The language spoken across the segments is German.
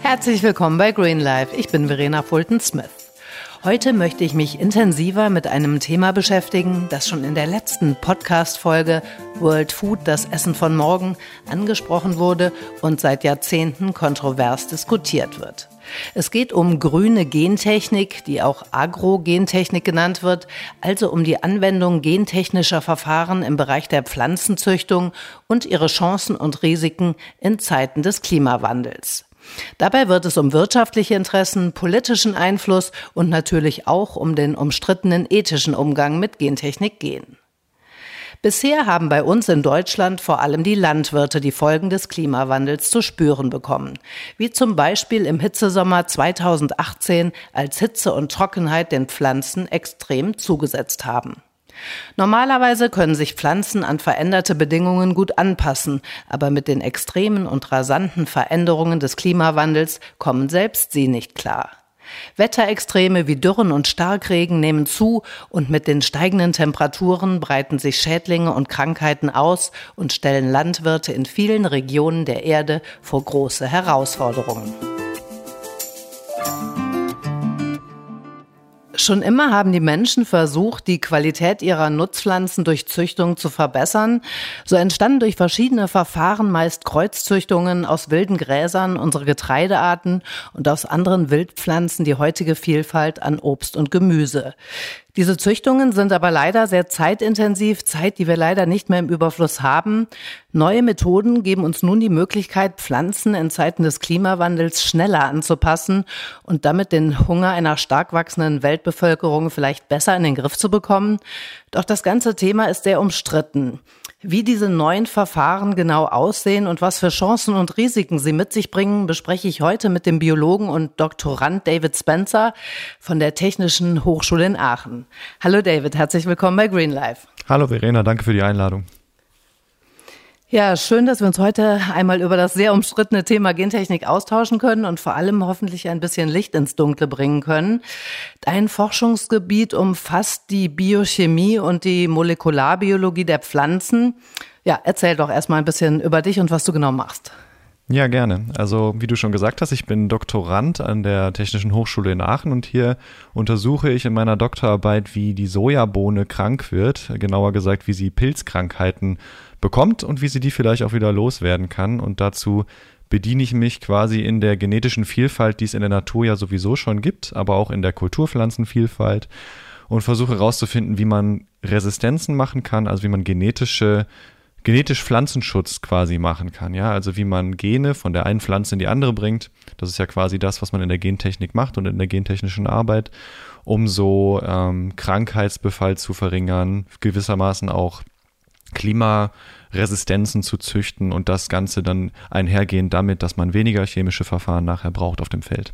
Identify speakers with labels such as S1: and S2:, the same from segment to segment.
S1: Herzlich willkommen bei Green Life. Ich bin Verena Fulton-Smith. Heute möchte ich mich intensiver mit einem Thema beschäftigen, das schon in der letzten Podcast-Folge World Food, das Essen von morgen, angesprochen wurde und seit Jahrzehnten kontrovers diskutiert wird. Es geht um grüne Gentechnik, die auch Agrogentechnik genannt wird, also um die Anwendung gentechnischer Verfahren im Bereich der Pflanzenzüchtung und ihre Chancen und Risiken in Zeiten des Klimawandels. Dabei wird es um wirtschaftliche Interessen, politischen Einfluss und natürlich auch um den umstrittenen ethischen Umgang mit Gentechnik gehen. Bisher haben bei uns in Deutschland vor allem die Landwirte die Folgen des Klimawandels zu spüren bekommen, wie zum Beispiel im Hitzesommer 2018, als Hitze und Trockenheit den Pflanzen extrem zugesetzt haben. Normalerweise können sich Pflanzen an veränderte Bedingungen gut anpassen, aber mit den extremen und rasanten Veränderungen des Klimawandels kommen selbst sie nicht klar. Wetterextreme wie Dürren und Starkregen nehmen zu und mit den steigenden Temperaturen breiten sich Schädlinge und Krankheiten aus und stellen Landwirte in vielen Regionen der Erde vor große Herausforderungen. Schon immer haben die Menschen versucht, die Qualität ihrer Nutzpflanzen durch Züchtung zu verbessern. So entstanden durch verschiedene Verfahren meist Kreuzzüchtungen aus wilden Gräsern unsere Getreidearten und aus anderen Wildpflanzen die heutige Vielfalt an Obst und Gemüse. Diese Züchtungen sind aber leider sehr zeitintensiv, Zeit, die wir leider nicht mehr im Überfluss haben. Neue Methoden geben uns nun die Möglichkeit, Pflanzen in Zeiten des Klimawandels schneller anzupassen und damit den Hunger einer stark wachsenden Weltbevölkerung vielleicht besser in den Griff zu bekommen. Doch das ganze Thema ist sehr umstritten. Wie diese neuen Verfahren genau aussehen und was für Chancen und Risiken sie mit sich bringen, bespreche ich heute mit dem Biologen und Doktorand David Spencer von der Technischen Hochschule in Aachen. Hallo David, herzlich willkommen bei Green Life.
S2: Hallo Verena, danke für die Einladung.
S1: Ja, schön, dass wir uns heute einmal über das sehr umstrittene Thema Gentechnik austauschen können und vor allem hoffentlich ein bisschen Licht ins Dunkle bringen können. Dein Forschungsgebiet umfasst die Biochemie und die Molekularbiologie der Pflanzen. Ja, erzähl doch erstmal ein bisschen über dich und was du genau machst.
S2: Ja, gerne. Also, wie du schon gesagt hast, ich bin Doktorand an der Technischen Hochschule in Aachen und hier untersuche ich in meiner Doktorarbeit, wie die Sojabohne krank wird, genauer gesagt, wie sie Pilzkrankheiten bekommt und wie sie die vielleicht auch wieder loswerden kann. Und dazu bediene ich mich quasi in der genetischen Vielfalt, die es in der Natur ja sowieso schon gibt, aber auch in der Kulturpflanzenvielfalt und versuche herauszufinden, wie man Resistenzen machen kann, also wie man genetische genetisch Pflanzenschutz quasi machen kann, ja, also wie man Gene von der einen Pflanze in die andere bringt. Das ist ja quasi das, was man in der Gentechnik macht und in der gentechnischen Arbeit, um so ähm, Krankheitsbefall zu verringern, gewissermaßen auch Klimaresistenzen zu züchten und das Ganze dann einhergehend damit, dass man weniger chemische Verfahren nachher braucht auf dem Feld.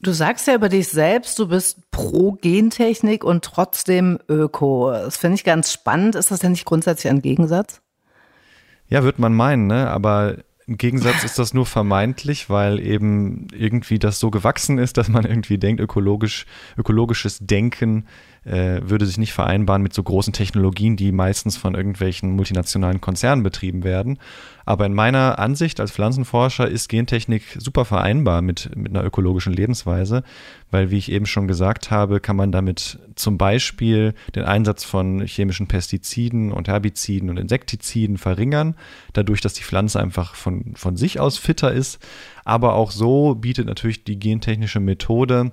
S1: Du sagst ja über dich selbst, du bist pro Gentechnik und trotzdem Öko. Das finde ich ganz spannend. Ist das denn nicht grundsätzlich ein Gegensatz?
S2: Ja, wird man meinen, ne? Aber im Gegensatz ist das nur vermeintlich, weil eben irgendwie das so gewachsen ist, dass man irgendwie denkt, ökologisch, ökologisches Denken äh, würde sich nicht vereinbaren mit so großen Technologien, die meistens von irgendwelchen multinationalen Konzernen betrieben werden. Aber in meiner Ansicht als Pflanzenforscher ist Gentechnik super vereinbar mit, mit einer ökologischen Lebensweise, weil, wie ich eben schon gesagt habe, kann man damit zum Beispiel den Einsatz von chemischen Pestiziden und Herbiziden und Insektiziden verringern, dadurch, dass die Pflanze einfach von, von sich aus fitter ist. Aber auch so bietet natürlich die gentechnische Methode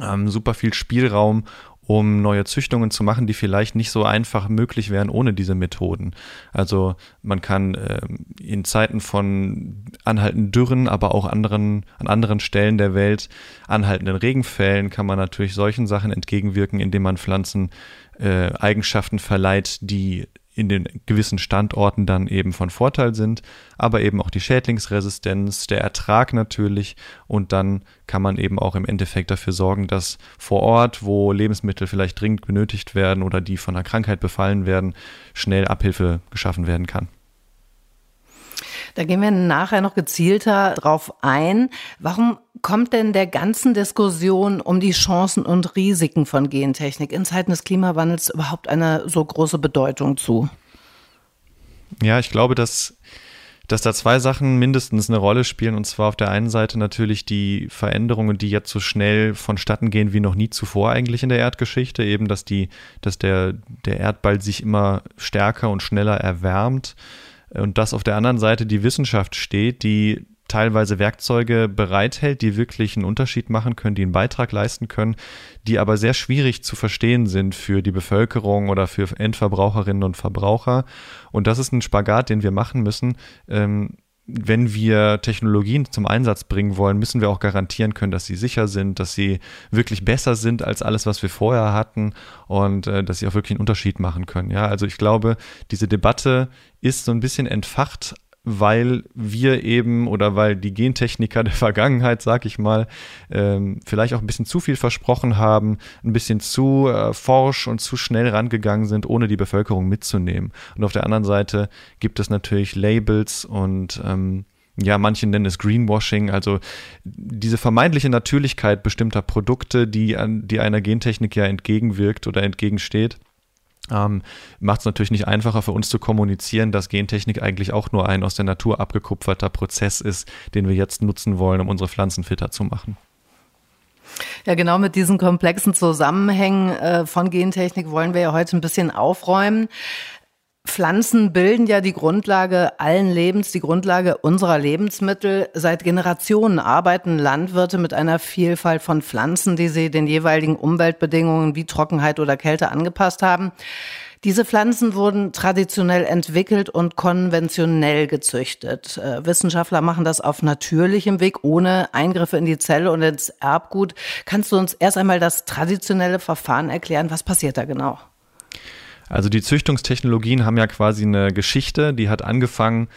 S2: ähm, super viel Spielraum, um neue Züchtungen zu machen, die vielleicht nicht so einfach möglich wären ohne diese Methoden. Also man kann äh, in Zeiten von anhaltenden Dürren, aber auch anderen, an anderen Stellen der Welt anhaltenden Regenfällen kann man natürlich solchen Sachen entgegenwirken, indem man Pflanzen äh, Eigenschaften verleiht, die in den gewissen Standorten dann eben von Vorteil sind, aber eben auch die Schädlingsresistenz, der Ertrag natürlich und dann kann man eben auch im Endeffekt dafür sorgen, dass vor Ort, wo Lebensmittel vielleicht dringend benötigt werden oder die von einer Krankheit befallen werden, schnell Abhilfe geschaffen werden kann.
S1: Da gehen wir nachher noch gezielter drauf ein. Warum kommt denn der ganzen Diskussion um die Chancen und Risiken von Gentechnik in Zeiten des Klimawandels überhaupt eine so große Bedeutung zu?
S2: Ja, ich glaube, dass dass da zwei Sachen mindestens eine Rolle spielen. Und zwar auf der einen Seite natürlich die Veränderungen, die jetzt so schnell vonstatten gehen wie noch nie zuvor eigentlich in der Erdgeschichte. Eben, dass die, dass der, der Erdball sich immer stärker und schneller erwärmt. Und dass auf der anderen Seite die Wissenschaft steht, die teilweise Werkzeuge bereithält, die wirklich einen Unterschied machen können, die einen Beitrag leisten können, die aber sehr schwierig zu verstehen sind für die Bevölkerung oder für Endverbraucherinnen und Verbraucher. Und das ist ein Spagat, den wir machen müssen. Ähm, wenn wir Technologien zum Einsatz bringen wollen, müssen wir auch garantieren können, dass sie sicher sind, dass sie wirklich besser sind als alles, was wir vorher hatten und äh, dass sie auch wirklich einen Unterschied machen können. Ja, also ich glaube, diese Debatte ist so ein bisschen entfacht weil wir eben oder weil die Gentechniker der Vergangenheit, sag ich mal, ähm, vielleicht auch ein bisschen zu viel versprochen haben, ein bisschen zu äh, forsch und zu schnell rangegangen sind, ohne die Bevölkerung mitzunehmen. Und auf der anderen Seite gibt es natürlich Labels und ähm, ja, manche nennen es Greenwashing, also diese vermeintliche Natürlichkeit bestimmter Produkte, die, an, die einer Gentechnik ja entgegenwirkt oder entgegensteht ähm, macht es natürlich nicht einfacher für uns zu kommunizieren, dass Gentechnik eigentlich auch nur ein aus der Natur abgekupferter Prozess ist, den wir jetzt nutzen wollen, um unsere Pflanzen fitter zu machen.
S1: Ja, genau mit diesen komplexen Zusammenhängen äh, von Gentechnik wollen wir ja heute ein bisschen aufräumen. Pflanzen bilden ja die Grundlage allen Lebens, die Grundlage unserer Lebensmittel. Seit Generationen arbeiten Landwirte mit einer Vielfalt von Pflanzen, die sie den jeweiligen Umweltbedingungen wie Trockenheit oder Kälte angepasst haben. Diese Pflanzen wurden traditionell entwickelt und konventionell gezüchtet. Äh, Wissenschaftler machen das auf natürlichem Weg, ohne Eingriffe in die Zelle und ins Erbgut. Kannst du uns erst einmal das traditionelle Verfahren erklären? Was passiert da genau?
S2: Also die Züchtungstechnologien haben ja quasi eine Geschichte, die hat angefangen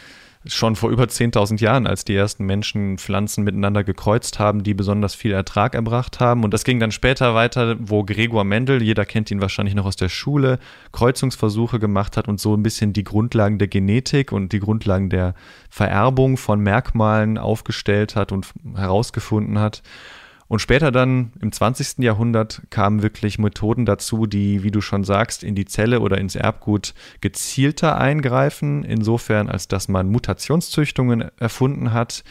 S2: schon vor über 10.000 Jahren, als die ersten Menschen Pflanzen miteinander gekreuzt haben, die besonders viel Ertrag erbracht haben. Und das ging dann später weiter, wo Gregor Mendel, jeder kennt ihn wahrscheinlich noch aus der Schule, Kreuzungsversuche gemacht hat und so ein bisschen die Grundlagen der Genetik und die Grundlagen der Vererbung von Merkmalen aufgestellt hat und herausgefunden hat. Und später dann im 20. Jahrhundert kamen wirklich Methoden dazu, die, wie du schon sagst, in die Zelle oder ins Erbgut gezielter eingreifen, insofern als dass man Mutationszüchtungen erfunden hat.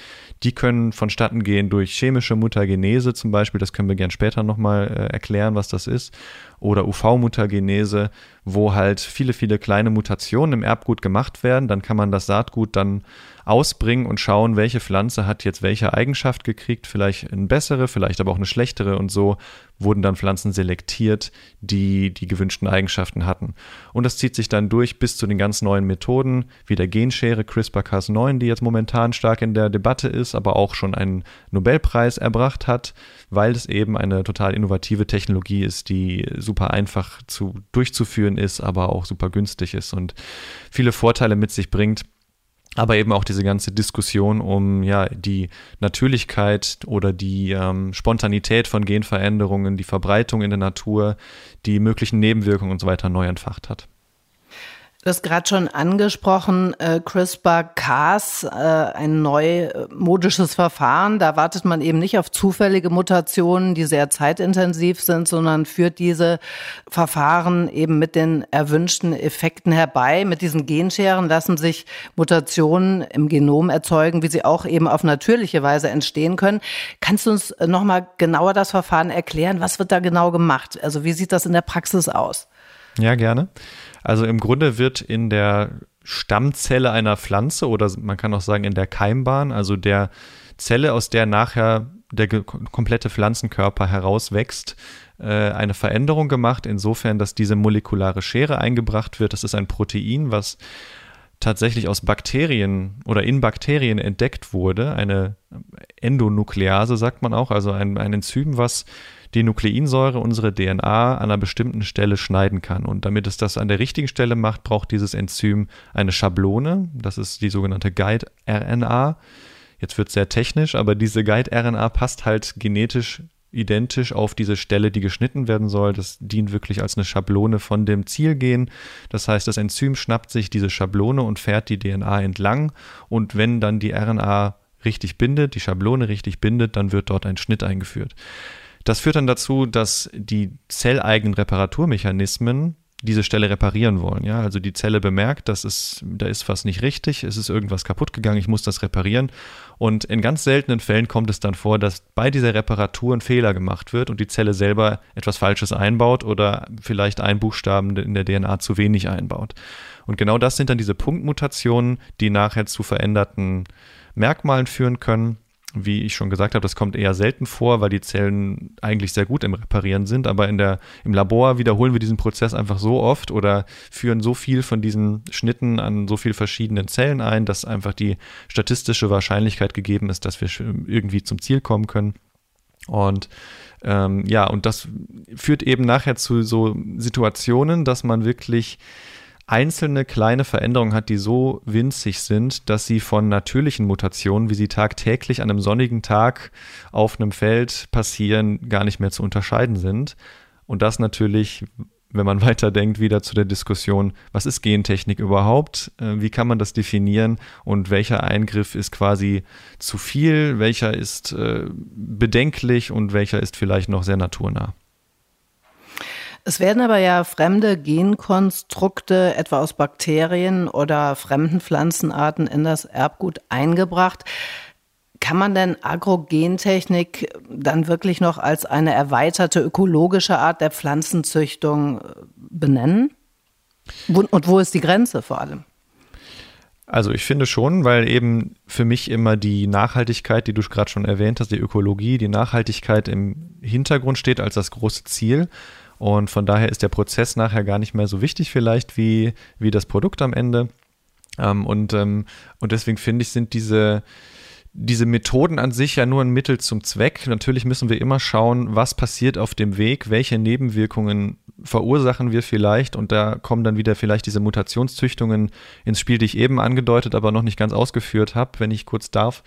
S2: Die können vonstatten gehen durch chemische Mutagenese zum Beispiel, das können wir gern später nochmal äh, erklären, was das ist, oder UV-Mutagenese, wo halt viele, viele kleine Mutationen im Erbgut gemacht werden. Dann kann man das Saatgut dann ausbringen und schauen, welche Pflanze hat jetzt welche Eigenschaft gekriegt, vielleicht eine bessere, vielleicht aber auch eine schlechtere und so wurden dann Pflanzen selektiert, die die gewünschten Eigenschaften hatten. Und das zieht sich dann durch bis zu den ganz neuen Methoden, wie der Genschere CRISPR-Cas9, die jetzt momentan stark in der Debatte ist, aber auch schon einen Nobelpreis erbracht hat, weil es eben eine total innovative Technologie ist, die super einfach zu durchzuführen ist, aber auch super günstig ist und viele Vorteile mit sich bringt aber eben auch diese ganze Diskussion um ja die Natürlichkeit oder die ähm, Spontanität von Genveränderungen, die Verbreitung in der Natur, die möglichen Nebenwirkungen und so weiter neu entfacht hat.
S1: Du hast gerade schon angesprochen, äh, CRISPR-Cas, äh, ein neumodisches Verfahren. Da wartet man eben nicht auf zufällige Mutationen, die sehr zeitintensiv sind, sondern führt diese Verfahren eben mit den erwünschten Effekten herbei. Mit diesen Genscheren lassen sich Mutationen im Genom erzeugen, wie sie auch eben auf natürliche Weise entstehen können. Kannst du uns nochmal genauer das Verfahren erklären? Was wird da genau gemacht? Also wie sieht das in der Praxis aus?
S2: Ja, gerne. Also im Grunde wird in der Stammzelle einer Pflanze oder man kann auch sagen in der Keimbahn, also der Zelle, aus der nachher der komplette Pflanzenkörper herauswächst, äh, eine Veränderung gemacht, insofern, dass diese molekulare Schere eingebracht wird. Das ist ein Protein, was tatsächlich aus Bakterien oder in Bakterien entdeckt wurde, eine Endonuklease sagt man auch, also ein, ein Enzym, was die Nukleinsäure unsere DNA an einer bestimmten Stelle schneiden kann. Und damit es das an der richtigen Stelle macht, braucht dieses Enzym eine Schablone. Das ist die sogenannte Guide-RNA. Jetzt wird es sehr technisch, aber diese Guide-RNA passt halt genetisch identisch auf diese Stelle, die geschnitten werden soll. Das dient wirklich als eine Schablone von dem Zielgen. Das heißt, das Enzym schnappt sich diese Schablone und fährt die DNA entlang. Und wenn dann die RNA richtig bindet, die Schablone richtig bindet, dann wird dort ein Schnitt eingeführt. Das führt dann dazu, dass die zelleigenen Reparaturmechanismen diese Stelle reparieren wollen. Ja, also die Zelle bemerkt, dass es, da ist was nicht richtig, es ist irgendwas kaputt gegangen, ich muss das reparieren. Und in ganz seltenen Fällen kommt es dann vor, dass bei dieser Reparatur ein Fehler gemacht wird und die Zelle selber etwas Falsches einbaut oder vielleicht einen Buchstaben in der DNA zu wenig einbaut. Und genau das sind dann diese Punktmutationen, die nachher zu veränderten Merkmalen führen können wie ich schon gesagt habe, das kommt eher selten vor, weil die Zellen eigentlich sehr gut im Reparieren sind. Aber in der, im Labor wiederholen wir diesen Prozess einfach so oft oder führen so viel von diesen Schnitten an so vielen verschiedenen Zellen ein, dass einfach die statistische Wahrscheinlichkeit gegeben ist, dass wir irgendwie zum Ziel kommen können. Und ähm, ja, und das führt eben nachher zu so Situationen, dass man wirklich einzelne kleine Veränderungen hat, die so winzig sind, dass sie von natürlichen Mutationen, wie sie tagtäglich an einem sonnigen Tag auf einem Feld passieren, gar nicht mehr zu unterscheiden sind. Und das natürlich, wenn man weiterdenkt, wieder zu der Diskussion, was ist Gentechnik überhaupt? Äh, wie kann man das definieren? Und welcher Eingriff ist quasi zu viel? Welcher ist äh, bedenklich und welcher ist vielleicht noch sehr naturnah?
S1: Es werden aber ja fremde Genkonstrukte, etwa aus Bakterien oder fremden Pflanzenarten, in das Erbgut eingebracht. Kann man denn Agrogentechnik dann wirklich noch als eine erweiterte ökologische Art der Pflanzenzüchtung äh, benennen? Und wo ist die Grenze vor allem?
S2: Also ich finde schon, weil eben für mich immer die Nachhaltigkeit, die du gerade schon erwähnt hast, die Ökologie, die Nachhaltigkeit im Hintergrund steht als das große Ziel. Und von daher ist der Prozess nachher gar nicht mehr so wichtig vielleicht wie, wie das Produkt am Ende. Ähm, und, ähm, und deswegen finde ich, sind diese, diese Methoden an sich ja nur ein Mittel zum Zweck. Natürlich müssen wir immer schauen, was passiert auf dem Weg, welche Nebenwirkungen verursachen wir vielleicht. Und da kommen dann wieder vielleicht diese Mutationszüchtungen ins Spiel, die ich eben angedeutet, aber noch nicht ganz ausgeführt habe, wenn ich kurz darf.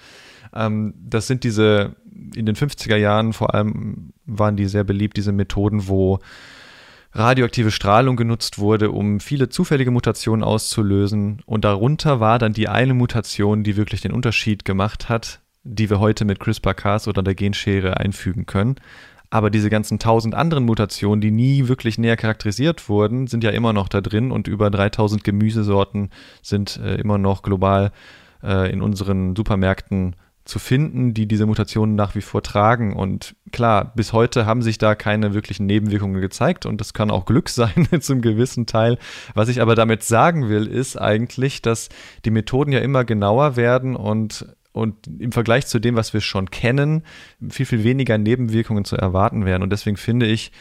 S2: Ähm, das sind diese, in den 50er Jahren vor allem waren die sehr beliebt, diese Methoden, wo radioaktive Strahlung genutzt wurde, um viele zufällige Mutationen auszulösen. Und darunter war dann die eine Mutation, die wirklich den Unterschied gemacht hat, die wir heute mit CRISPR-Cas oder der Genschere einfügen können. Aber diese ganzen tausend anderen Mutationen, die nie wirklich näher charakterisiert wurden, sind ja immer noch da drin und über 3000 Gemüsesorten sind äh, immer noch global äh, in unseren Supermärkten zu finden, die diese Mutationen nach wie vor tragen. Und klar, bis heute haben sich da keine wirklichen Nebenwirkungen gezeigt und das kann auch Glück sein zum gewissen Teil. Was ich aber damit sagen will, ist eigentlich, dass die Methoden ja immer genauer werden und und im Vergleich zu dem, was wir schon kennen, viel, viel weniger Nebenwirkungen zu erwarten wären. Und deswegen finde ich,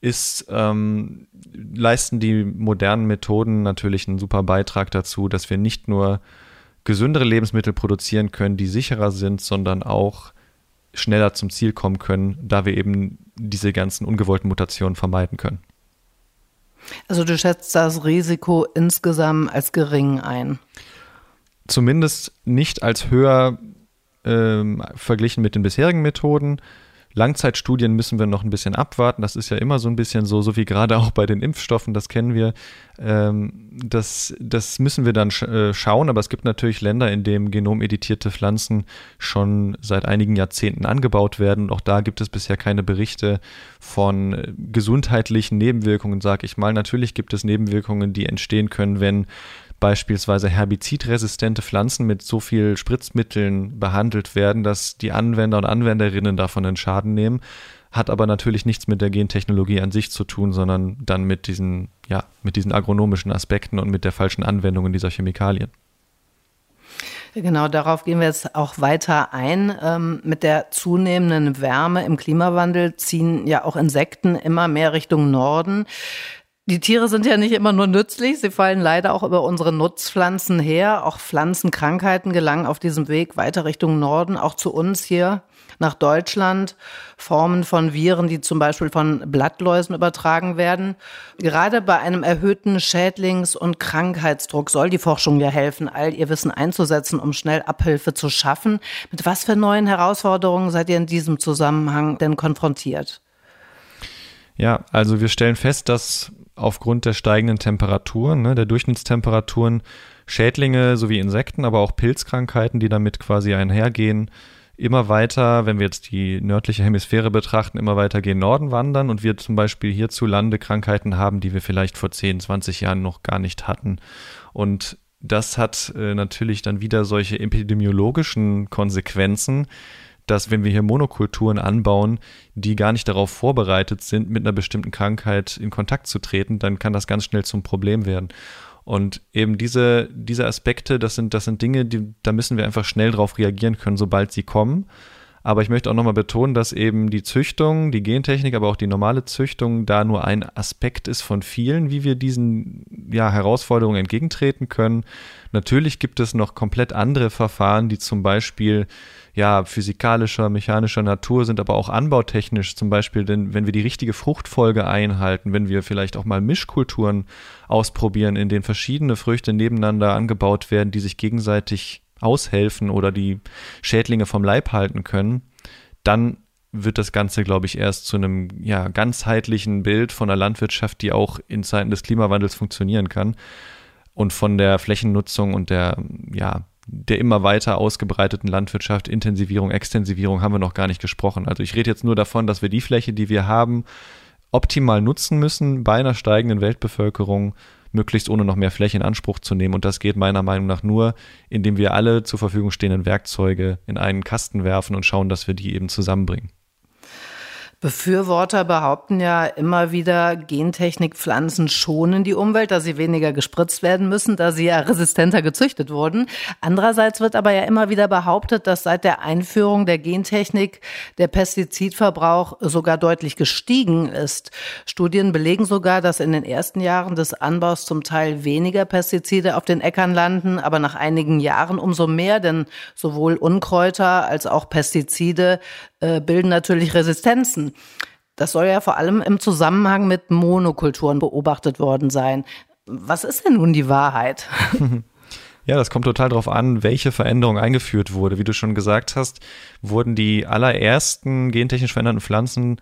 S2: ist, ähm, leisten die modernen Methoden natürlich einen super Beitrag dazu, dass wir nicht nur gesündere Lebensmittel produzieren können, die sicherer sind, sondern auch schneller zum Ziel kommen können, da wir eben diese ganzen ungewollten Mutationen vermeiden können.
S1: Also du schätzt das Risiko insgesamt als gering ein?
S2: Zumindest nicht als höher ähm, verglichen mit den bisherigen Methoden. Langzeitstudien müssen wir noch ein bisschen abwarten. Das ist ja immer so ein bisschen so, so wie gerade auch bei den Impfstoffen, das kennen wir. Ähm, das, das müssen wir dann sch äh, schauen, aber es gibt natürlich Länder, in denen genomeditierte Pflanzen schon seit einigen Jahrzehnten angebaut werden. auch da gibt es bisher keine Berichte von äh, gesundheitlichen Nebenwirkungen, sage ich mal. Natürlich gibt es Nebenwirkungen, die entstehen können, wenn beispielsweise herbizidresistente Pflanzen mit so viel Spritzmitteln behandelt werden, dass die Anwender und Anwenderinnen davon einen Schaden nehmen, hat aber natürlich nichts mit der Gentechnologie an sich zu tun, sondern dann mit diesen, ja, mit diesen agronomischen Aspekten und mit der falschen Anwendung dieser Chemikalien.
S1: Genau, darauf gehen wir jetzt auch weiter ein. Ähm, mit der zunehmenden Wärme im Klimawandel ziehen ja auch Insekten immer mehr Richtung Norden. Die Tiere sind ja nicht immer nur nützlich, sie fallen leider auch über unsere Nutzpflanzen her. Auch Pflanzenkrankheiten gelangen auf diesem Weg weiter Richtung Norden, auch zu uns hier nach Deutschland. Formen von Viren, die zum Beispiel von Blattläusen übertragen werden. Gerade bei einem erhöhten Schädlings- und Krankheitsdruck soll die Forschung ja helfen, all ihr Wissen einzusetzen, um schnell Abhilfe zu schaffen. Mit was für neuen Herausforderungen seid ihr in diesem Zusammenhang denn konfrontiert?
S2: Ja, also wir stellen fest, dass aufgrund der steigenden Temperaturen, ne, der Durchschnittstemperaturen, Schädlinge sowie Insekten, aber auch Pilzkrankheiten, die damit quasi einhergehen, immer weiter, wenn wir jetzt die nördliche Hemisphäre betrachten, immer weiter gen Norden wandern und wir zum Beispiel hierzulande Krankheiten haben, die wir vielleicht vor 10, 20 Jahren noch gar nicht hatten. Und das hat äh, natürlich dann wieder solche epidemiologischen Konsequenzen, dass wenn wir hier Monokulturen anbauen, die gar nicht darauf vorbereitet sind, mit einer bestimmten Krankheit in Kontakt zu treten, dann kann das ganz schnell zum Problem werden. Und eben diese, diese Aspekte, das sind, das sind Dinge, die, da müssen wir einfach schnell drauf reagieren können, sobald sie kommen. Aber ich möchte auch nochmal betonen, dass eben die Züchtung, die Gentechnik, aber auch die normale Züchtung da nur ein Aspekt ist von vielen, wie wir diesen ja, Herausforderungen entgegentreten können. Natürlich gibt es noch komplett andere Verfahren, die zum Beispiel ja, physikalischer, mechanischer Natur sind, aber auch anbautechnisch zum Beispiel, denn wenn wir die richtige Fruchtfolge einhalten, wenn wir vielleicht auch mal Mischkulturen ausprobieren, in denen verschiedene Früchte nebeneinander angebaut werden, die sich gegenseitig aushelfen oder die Schädlinge vom Leib halten können, dann wird das Ganze, glaube ich, erst zu einem ja, ganzheitlichen Bild von einer Landwirtschaft, die auch in Zeiten des Klimawandels funktionieren kann. Und von der Flächennutzung und der, ja, der immer weiter ausgebreiteten Landwirtschaft, Intensivierung, Extensivierung haben wir noch gar nicht gesprochen. Also ich rede jetzt nur davon, dass wir die Fläche, die wir haben, optimal nutzen müssen bei einer steigenden Weltbevölkerung möglichst ohne noch mehr Fläche in Anspruch zu nehmen. Und das geht meiner Meinung nach nur, indem wir alle zur Verfügung stehenden Werkzeuge in einen Kasten werfen und schauen, dass wir die eben zusammenbringen.
S1: Befürworter behaupten ja immer wieder, Gentechnikpflanzen schonen die Umwelt, da sie weniger gespritzt werden müssen, da sie ja resistenter gezüchtet wurden. Andererseits wird aber ja immer wieder behauptet, dass seit der Einführung der Gentechnik der Pestizidverbrauch sogar deutlich gestiegen ist. Studien belegen sogar, dass in den ersten Jahren des Anbaus zum Teil weniger Pestizide auf den Äckern landen, aber nach einigen Jahren umso mehr, denn sowohl Unkräuter als auch Pestizide äh, bilden natürlich Resistenzen. Das soll ja vor allem im Zusammenhang mit Monokulturen beobachtet worden sein. Was ist denn nun die Wahrheit?
S2: Ja, das kommt total darauf an, welche Veränderung eingeführt wurde. Wie du schon gesagt hast, wurden die allerersten gentechnisch veränderten Pflanzen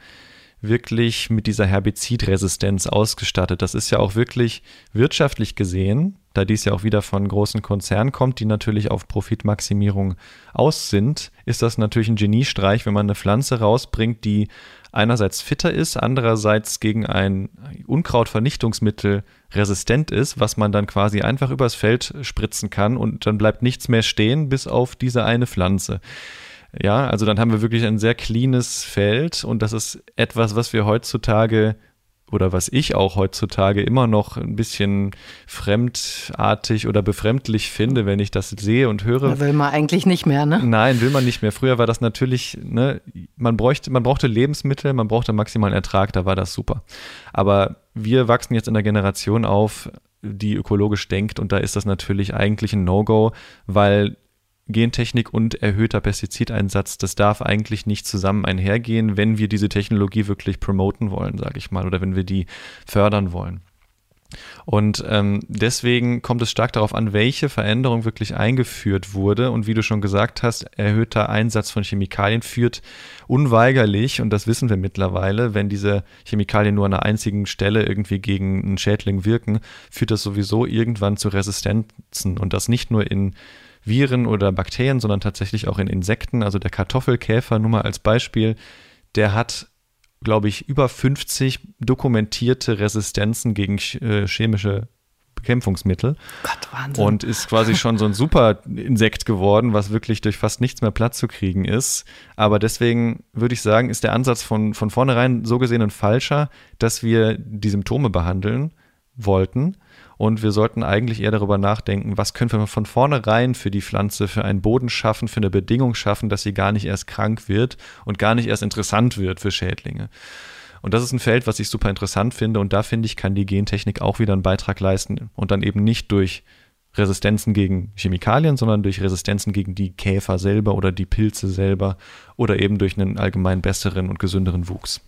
S2: wirklich mit dieser Herbizidresistenz ausgestattet. Das ist ja auch wirklich wirtschaftlich gesehen, da dies ja auch wieder von großen Konzernen kommt, die natürlich auf Profitmaximierung aus sind, ist das natürlich ein Geniestreich, wenn man eine Pflanze rausbringt, die einerseits fitter ist, andererseits gegen ein Unkrautvernichtungsmittel resistent ist, was man dann quasi einfach übers Feld spritzen kann und dann bleibt nichts mehr stehen, bis auf diese eine Pflanze. Ja, also dann haben wir wirklich ein sehr cleanes Feld und das ist etwas, was wir heutzutage oder was ich auch heutzutage immer noch ein bisschen fremdartig oder befremdlich finde, wenn ich das sehe und höre.
S1: Da will man eigentlich nicht mehr, ne?
S2: Nein, will man nicht mehr. Früher war das natürlich, ne, man bräuchte, man brauchte Lebensmittel, man brauchte maximalen Ertrag, da war das super. Aber wir wachsen jetzt in der Generation auf, die ökologisch denkt und da ist das natürlich eigentlich ein No-Go, weil Gentechnik und erhöhter Pestizideinsatz, das darf eigentlich nicht zusammen einhergehen, wenn wir diese Technologie wirklich promoten wollen, sage ich mal, oder wenn wir die fördern wollen. Und ähm, deswegen kommt es stark darauf an, welche Veränderung wirklich eingeführt wurde. Und wie du schon gesagt hast, erhöhter Einsatz von Chemikalien führt unweigerlich, und das wissen wir mittlerweile, wenn diese Chemikalien nur an einer einzigen Stelle irgendwie gegen einen Schädling wirken, führt das sowieso irgendwann zu Resistenzen. Und das nicht nur in Viren oder Bakterien, sondern tatsächlich auch in Insekten. Also der Kartoffelkäfer, nur mal als Beispiel, der hat, glaube ich, über 50 dokumentierte Resistenzen gegen äh, chemische Bekämpfungsmittel.
S1: Gott, Wahnsinn.
S2: Und ist quasi schon so ein super Insekt geworden, was wirklich durch fast nichts mehr Platz zu kriegen ist. Aber deswegen würde ich sagen, ist der Ansatz von, von vornherein so gesehen ein falscher, dass wir die Symptome behandeln wollten und wir sollten eigentlich eher darüber nachdenken, was können wir von vornherein für die Pflanze, für einen Boden schaffen, für eine Bedingung schaffen, dass sie gar nicht erst krank wird und gar nicht erst interessant wird für Schädlinge. Und das ist ein Feld, was ich super interessant finde. Und da finde ich, kann die Gentechnik auch wieder einen Beitrag leisten. Und dann eben nicht durch Resistenzen gegen Chemikalien, sondern durch Resistenzen gegen die Käfer selber oder die Pilze selber oder eben durch einen allgemein besseren und gesünderen Wuchs.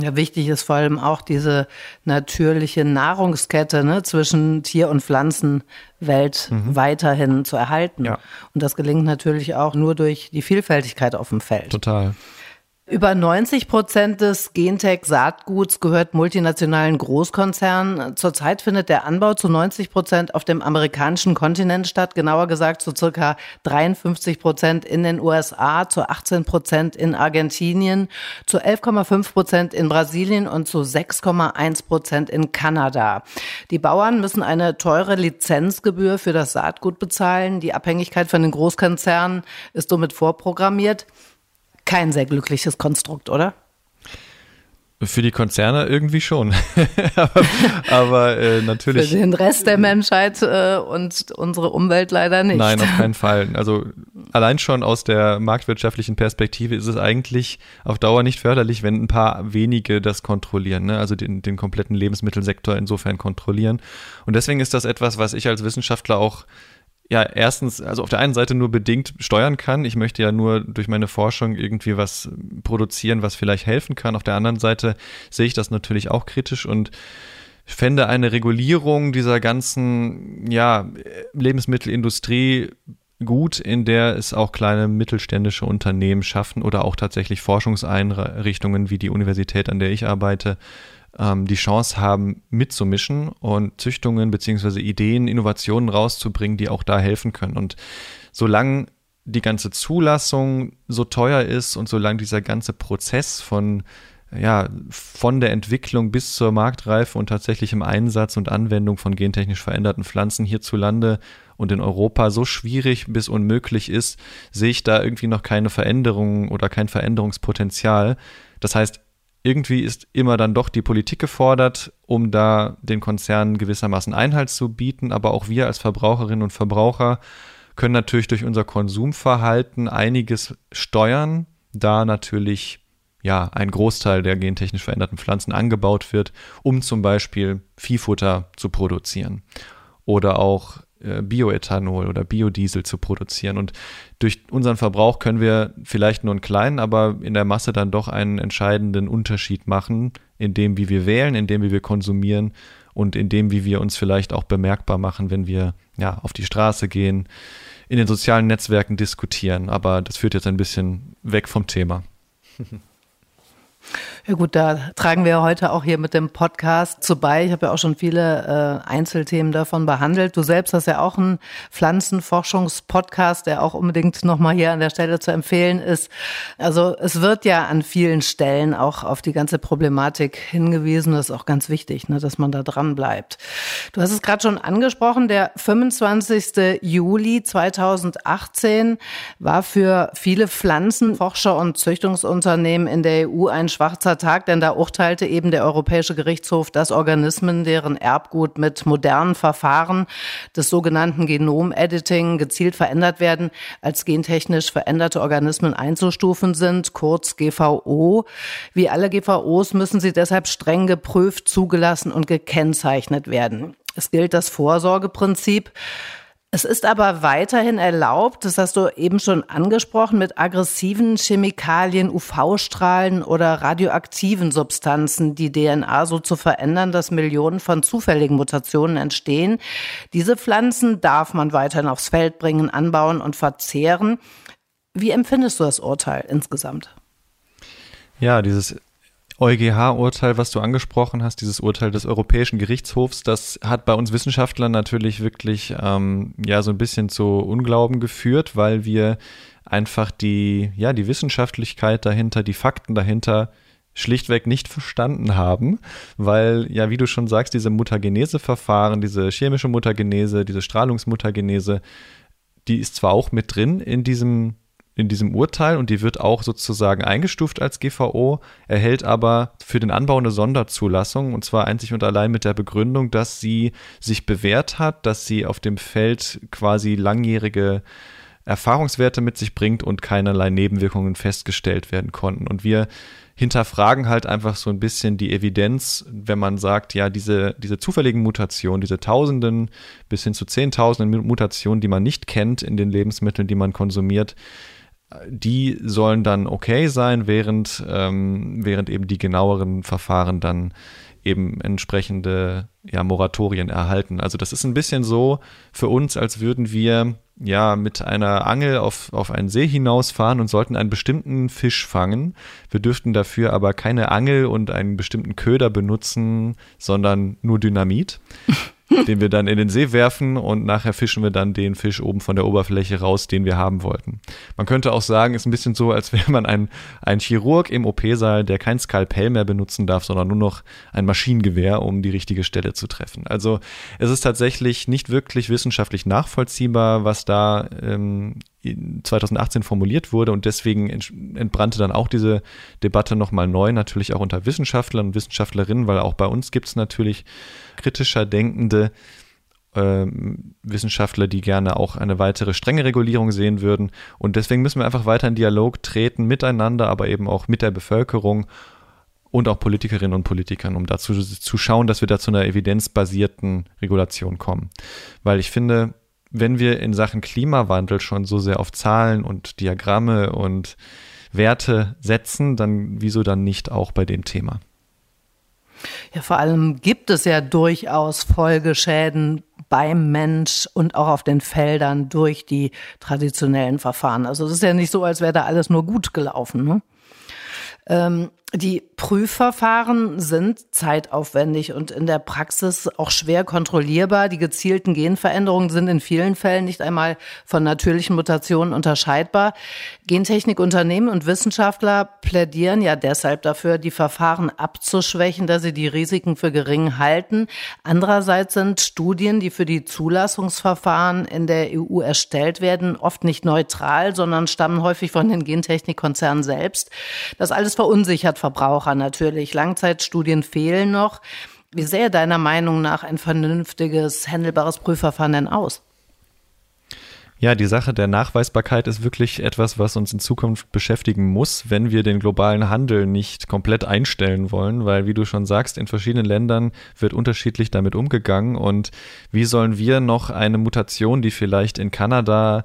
S1: Ja, wichtig ist vor allem auch diese natürliche Nahrungskette ne, zwischen Tier- und Pflanzenwelt mhm. weiterhin zu erhalten. Ja. Und das gelingt natürlich auch nur durch die Vielfältigkeit auf dem Feld.
S2: Total.
S1: Über 90 Prozent des Gentech-Saatguts gehört multinationalen Großkonzernen. Zurzeit findet der Anbau zu 90 Prozent auf dem amerikanischen Kontinent statt, genauer gesagt zu circa 53 Prozent in den USA, zu 18 Prozent in Argentinien, zu 11,5 Prozent in Brasilien und zu 6,1 Prozent in Kanada. Die Bauern müssen eine teure Lizenzgebühr für das Saatgut bezahlen. Die Abhängigkeit von den Großkonzernen ist somit vorprogrammiert kein sehr glückliches Konstrukt, oder?
S2: Für die Konzerne irgendwie schon. aber, aber äh, natürlich.
S1: Für den Rest der Menschheit äh, und unsere Umwelt leider nicht.
S2: Nein, auf keinen Fall. Also allein schon aus der marktwirtschaftlichen Perspektive ist es eigentlich auf Dauer nicht förderlich, wenn ein paar wenige das kontrollieren, ne? also den, den kompletten Lebensmittelsektor insofern kontrollieren. Und deswegen ist das etwas, was ich als Wissenschaftler auch ja erstens, also auf der einen Seite nur bedingt steuern kann. Ich möchte ja nur durch meine Forschung irgendwie was produzieren, was vielleicht helfen kann. Auf der anderen Seite sehe ich das natürlich auch kritisch und fände eine Regulierung dieser ganzen ja, Lebensmittelindustrie gut, in der es auch kleine mittelständische Unternehmen schaffen oder auch tatsächlich Forschungseinrichtungen wie die Universität, an der ich arbeite, ähm, die Chance haben, mitzumischen und Züchtungen beziehungsweise Ideen, Innovationen rauszubringen, die auch da helfen können. Und solange die ganze Zulassung so teuer ist und solange dieser ganze Prozess von ja, von der Entwicklung bis zur Marktreife und tatsächlichem Einsatz und Anwendung von gentechnisch veränderten Pflanzen hierzulande und in Europa so schwierig bis unmöglich ist, sehe ich da irgendwie noch keine Veränderung oder kein Veränderungspotenzial. Das heißt, irgendwie ist immer dann doch die Politik gefordert, um da den Konzernen gewissermaßen Einhalt zu bieten. Aber auch wir als Verbraucherinnen und Verbraucher können natürlich durch unser Konsumverhalten einiges steuern, da natürlich ja ein Großteil der gentechnisch veränderten Pflanzen angebaut wird, um zum Beispiel Viehfutter zu produzieren oder auch Bioethanol oder Biodiesel zu produzieren. Und durch unseren Verbrauch können wir vielleicht nur einen kleinen, aber in der Masse dann doch einen entscheidenden Unterschied machen, in dem, wie wir wählen, in dem, wie wir konsumieren und in dem, wie wir uns vielleicht auch bemerkbar machen, wenn wir ja, auf die Straße gehen, in den sozialen Netzwerken diskutieren. Aber das führt jetzt ein bisschen weg vom Thema.
S1: Ja gut, da tragen wir heute auch hier mit dem Podcast zu bei. Ich habe ja auch schon viele äh, Einzelthemen davon behandelt. Du selbst hast ja auch einen Pflanzenforschungspodcast, der auch unbedingt nochmal hier an der Stelle zu empfehlen ist. Also es wird ja an vielen Stellen auch auf die ganze Problematik hingewiesen. Das ist auch ganz wichtig, ne, dass man da dran bleibt. Du hast es gerade schon angesprochen, der 25. Juli 2018 war für viele Pflanzenforscher und Züchtungsunternehmen in der EU ein schwarzer Tag, denn da urteilte eben der Europäische Gerichtshof, dass Organismen, deren Erbgut mit modernen Verfahren des sogenannten Genom-Editing gezielt verändert werden, als gentechnisch veränderte Organismen einzustufen sind, kurz GVO. Wie alle GVOs müssen sie deshalb streng geprüft, zugelassen und gekennzeichnet werden. Es gilt das Vorsorgeprinzip. Es ist aber weiterhin erlaubt, das hast du eben schon angesprochen, mit aggressiven Chemikalien, UV-Strahlen oder radioaktiven Substanzen die DNA so zu verändern, dass Millionen von zufälligen Mutationen entstehen. Diese Pflanzen darf man weiterhin aufs Feld bringen, anbauen und verzehren. Wie empfindest du das Urteil insgesamt?
S2: Ja, dieses EuGH-Urteil, was du angesprochen hast, dieses Urteil des Europäischen Gerichtshofs, das hat bei uns Wissenschaftlern natürlich wirklich ähm, ja so ein bisschen zu Unglauben geführt, weil wir einfach die, ja, die Wissenschaftlichkeit dahinter, die Fakten dahinter schlichtweg nicht verstanden haben, weil ja, wie du schon sagst, diese Mutagenese-Verfahren, diese chemische Mutagenese, diese Strahlungsmutagenese, die ist zwar auch mit drin in diesem in diesem Urteil und die wird auch sozusagen eingestuft als GVO, erhält aber für den Anbau eine Sonderzulassung und zwar einzig und allein mit der Begründung, dass sie sich bewährt hat, dass sie auf dem Feld quasi langjährige Erfahrungswerte mit sich bringt und keinerlei Nebenwirkungen festgestellt werden konnten. Und wir hinterfragen halt einfach so ein bisschen die Evidenz, wenn man sagt, ja, diese, diese zufälligen Mutationen, diese Tausenden bis hin zu Zehntausenden Mutationen, die man nicht kennt in den Lebensmitteln, die man konsumiert, die sollen dann okay sein, während, ähm, während eben die genaueren Verfahren dann eben entsprechende ja, Moratorien erhalten. Also das ist ein bisschen so für uns, als würden wir ja mit einer Angel auf, auf einen See hinausfahren und sollten einen bestimmten Fisch fangen. Wir dürften dafür aber keine Angel und einen bestimmten Köder benutzen, sondern nur Dynamit. Den wir dann in den See werfen und nachher fischen wir dann den Fisch oben von der Oberfläche raus, den wir haben wollten. Man könnte auch sagen, ist ein bisschen so, als wäre man ein, ein Chirurg im OP-Saal, der kein Skalpell mehr benutzen darf, sondern nur noch ein Maschinengewehr, um die richtige Stelle zu treffen. Also es ist tatsächlich nicht wirklich wissenschaftlich nachvollziehbar, was da ähm, 2018 formuliert wurde und deswegen entbrannte dann auch diese Debatte nochmal neu, natürlich auch unter Wissenschaftlern und Wissenschaftlerinnen, weil auch bei uns gibt es natürlich kritischer denkende äh, Wissenschaftler, die gerne auch eine weitere strenge Regulierung sehen würden. Und deswegen müssen wir einfach weiter in Dialog treten miteinander, aber eben auch mit der Bevölkerung und auch Politikerinnen und Politikern, um dazu zu schauen, dass wir da zu einer evidenzbasierten Regulation kommen. Weil ich finde, wenn wir in Sachen Klimawandel schon so sehr auf Zahlen und Diagramme und Werte setzen, dann wieso dann nicht auch bei dem Thema?
S1: Ja, vor allem gibt es ja durchaus Folgeschäden beim Mensch und auch auf den Feldern durch die traditionellen Verfahren. Also es ist ja nicht so, als wäre da alles nur gut gelaufen. Ne? Ähm, die Prüfverfahren sind zeitaufwendig und in der Praxis auch schwer kontrollierbar. Die gezielten Genveränderungen sind in vielen Fällen nicht einmal von natürlichen Mutationen unterscheidbar. Gentechnikunternehmen und Wissenschaftler plädieren ja deshalb dafür, die Verfahren abzuschwächen, da sie die Risiken für gering halten. Andererseits sind Studien, die für die Zulassungsverfahren in der EU erstellt werden, oft nicht neutral, sondern stammen häufig von den Gentechnikkonzernen selbst. Das alles verunsichert Verbraucher natürlich. Langzeitstudien fehlen noch. Wie sähe deiner Meinung nach ein vernünftiges, handelbares Prüfverfahren denn aus?
S2: Ja, die Sache der Nachweisbarkeit ist wirklich etwas, was uns in Zukunft beschäftigen muss, wenn wir den globalen Handel nicht komplett einstellen wollen, weil, wie du schon sagst, in verschiedenen Ländern wird unterschiedlich damit umgegangen und wie sollen wir noch eine Mutation, die vielleicht in Kanada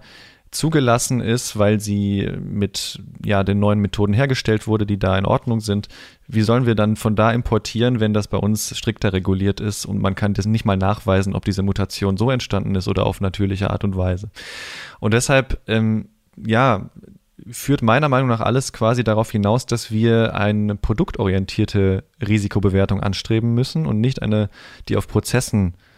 S2: zugelassen ist, weil sie mit ja, den neuen Methoden hergestellt wurde, die da in Ordnung sind. Wie sollen wir dann von da importieren, wenn das bei uns strikter reguliert ist und man kann das nicht mal nachweisen, ob diese Mutation so entstanden ist oder auf natürliche Art und Weise. Und deshalb, ähm, ja, führt meiner Meinung nach alles quasi darauf hinaus, dass wir eine produktorientierte Risikobewertung anstreben müssen und nicht eine, die auf Prozessen äh,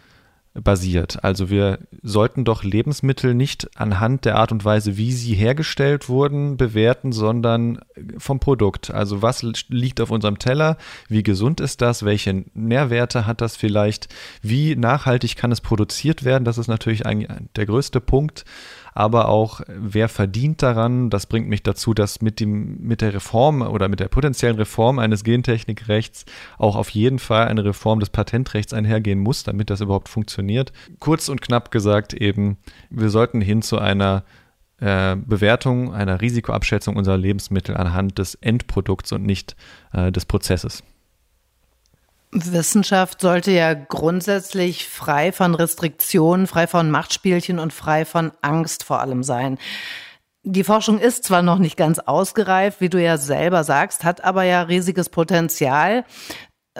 S2: basiert. Also wir sollten doch Lebensmittel nicht anhand der Art und Weise, wie sie hergestellt wurden, bewerten, sondern vom Produkt. Also was liegt auf unserem Teller, wie gesund ist das, welche Nährwerte hat das vielleicht, wie nachhaltig kann es produziert werden, das ist natürlich eigentlich der größte Punkt aber auch wer verdient daran. Das bringt mich dazu, dass mit, dem, mit der Reform oder mit der potenziellen Reform eines Gentechnikrechts auch auf jeden Fall eine Reform des Patentrechts einhergehen muss, damit das überhaupt funktioniert. Kurz und knapp gesagt eben, wir sollten hin zu einer äh, Bewertung, einer Risikoabschätzung unserer Lebensmittel anhand des Endprodukts und nicht äh, des Prozesses.
S1: Wissenschaft sollte ja grundsätzlich frei von Restriktionen, frei von Machtspielchen und frei von Angst vor allem sein. Die Forschung ist zwar noch nicht ganz ausgereift, wie du ja selber sagst, hat aber ja riesiges Potenzial.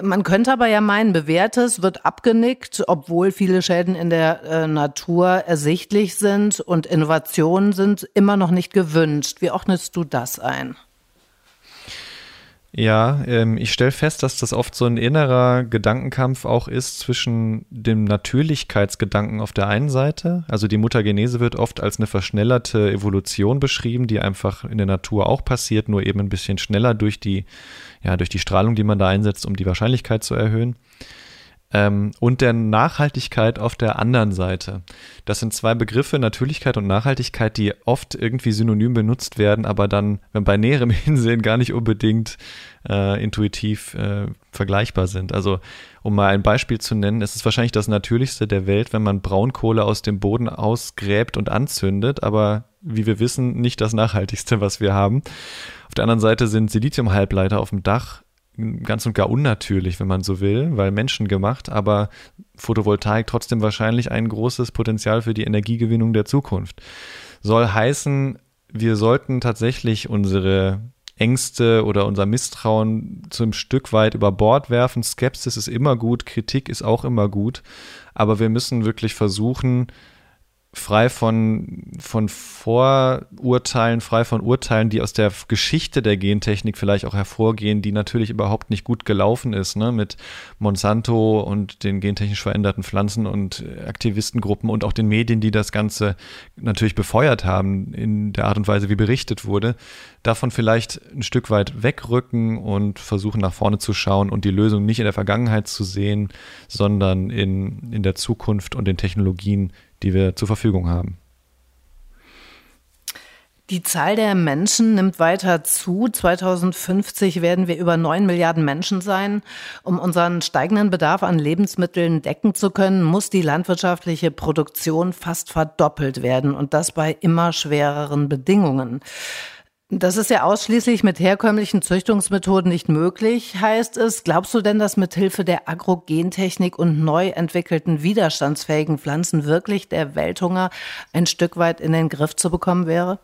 S1: Man könnte aber ja meinen, bewährtes wird abgenickt, obwohl viele Schäden in der äh, Natur ersichtlich sind und Innovationen sind immer noch nicht gewünscht. Wie ordnest du das ein?
S2: Ja, ähm, ich stelle fest, dass das oft so ein innerer Gedankenkampf auch ist zwischen dem Natürlichkeitsgedanken auf der einen Seite. Also die Mutagenese wird oft als eine verschnellerte Evolution beschrieben, die einfach in der Natur auch passiert, nur eben ein bisschen schneller durch die, ja, durch die Strahlung, die man da einsetzt, um die Wahrscheinlichkeit zu erhöhen ähm, und der Nachhaltigkeit auf der anderen Seite. Das sind zwei Begriffe, Natürlichkeit und Nachhaltigkeit, die oft irgendwie synonym benutzt werden, aber dann bei näherem Hinsehen gar nicht unbedingt äh, intuitiv äh, vergleichbar sind. Also um mal ein Beispiel zu nennen, es ist wahrscheinlich das Natürlichste der Welt, wenn man Braunkohle aus dem Boden ausgräbt und anzündet, aber wie wir wissen, nicht das nachhaltigste, was wir haben. Auf der anderen Seite sind Siliziumhalbleiter auf dem Dach ganz und gar unnatürlich, wenn man so will, weil menschengemacht, aber Photovoltaik trotzdem wahrscheinlich ein großes Potenzial für die Energiegewinnung der Zukunft. Soll heißen, wir sollten tatsächlich unsere Ängste oder unser Misstrauen zum Stück weit über Bord werfen. Skepsis ist immer gut, Kritik ist auch immer gut, aber wir müssen wirklich versuchen, frei von, von Vorurteilen, frei von Urteilen, die aus der Geschichte der Gentechnik vielleicht auch hervorgehen, die natürlich überhaupt nicht gut gelaufen ist, ne? mit Monsanto und den gentechnisch veränderten Pflanzen und Aktivistengruppen und auch den Medien, die das Ganze natürlich befeuert haben in der Art und Weise, wie berichtet wurde, davon vielleicht ein Stück weit wegrücken und versuchen nach vorne zu schauen und die Lösung nicht in der Vergangenheit zu sehen, sondern in, in der Zukunft und den Technologien, die wir zur Verfügung haben.
S1: Die Zahl der Menschen nimmt weiter zu. 2050 werden wir über 9 Milliarden Menschen sein. Um unseren steigenden Bedarf an Lebensmitteln decken zu können, muss die landwirtschaftliche Produktion fast verdoppelt werden und das bei immer schwereren Bedingungen. Das ist ja ausschließlich mit herkömmlichen Züchtungsmethoden nicht möglich, heißt es. Glaubst du denn, dass mit Hilfe der Agrogentechnik und neu entwickelten widerstandsfähigen Pflanzen wirklich der Welthunger ein Stück weit in den Griff zu bekommen wäre?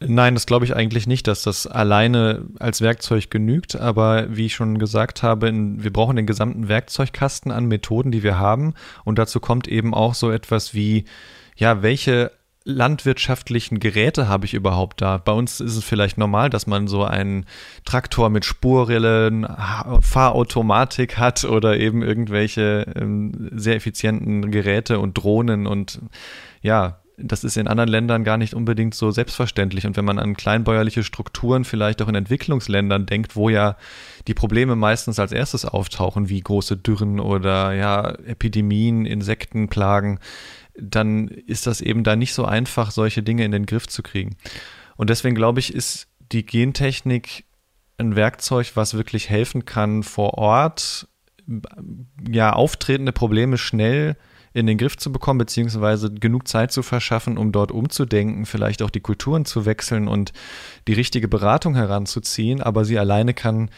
S2: Nein, das glaube ich eigentlich nicht, dass das alleine als Werkzeug genügt. Aber wie ich schon gesagt habe, wir brauchen den gesamten Werkzeugkasten an Methoden, die wir haben. Und dazu kommt eben auch so etwas wie, ja, welche landwirtschaftlichen Geräte habe ich überhaupt da? Bei uns ist es vielleicht normal, dass man so einen Traktor mit Spurrillen, Fahrautomatik hat oder eben irgendwelche ähm, sehr effizienten Geräte und Drohnen und ja, das ist in anderen Ländern gar nicht unbedingt so selbstverständlich. Und wenn man an kleinbäuerliche Strukturen vielleicht auch in Entwicklungsländern denkt, wo ja die Probleme meistens als erstes auftauchen, wie große Dürren oder ja, Epidemien, Insektenplagen, dann ist das eben da nicht so einfach, solche Dinge in den Griff zu kriegen. Und deswegen glaube ich, ist die Gentechnik ein Werkzeug, was wirklich helfen kann, vor Ort ja auftretende Probleme schnell in den Griff zu bekommen, beziehungsweise genug Zeit zu verschaffen, um dort umzudenken, vielleicht auch die Kulturen zu wechseln und die richtige Beratung heranzuziehen. Aber sie alleine kann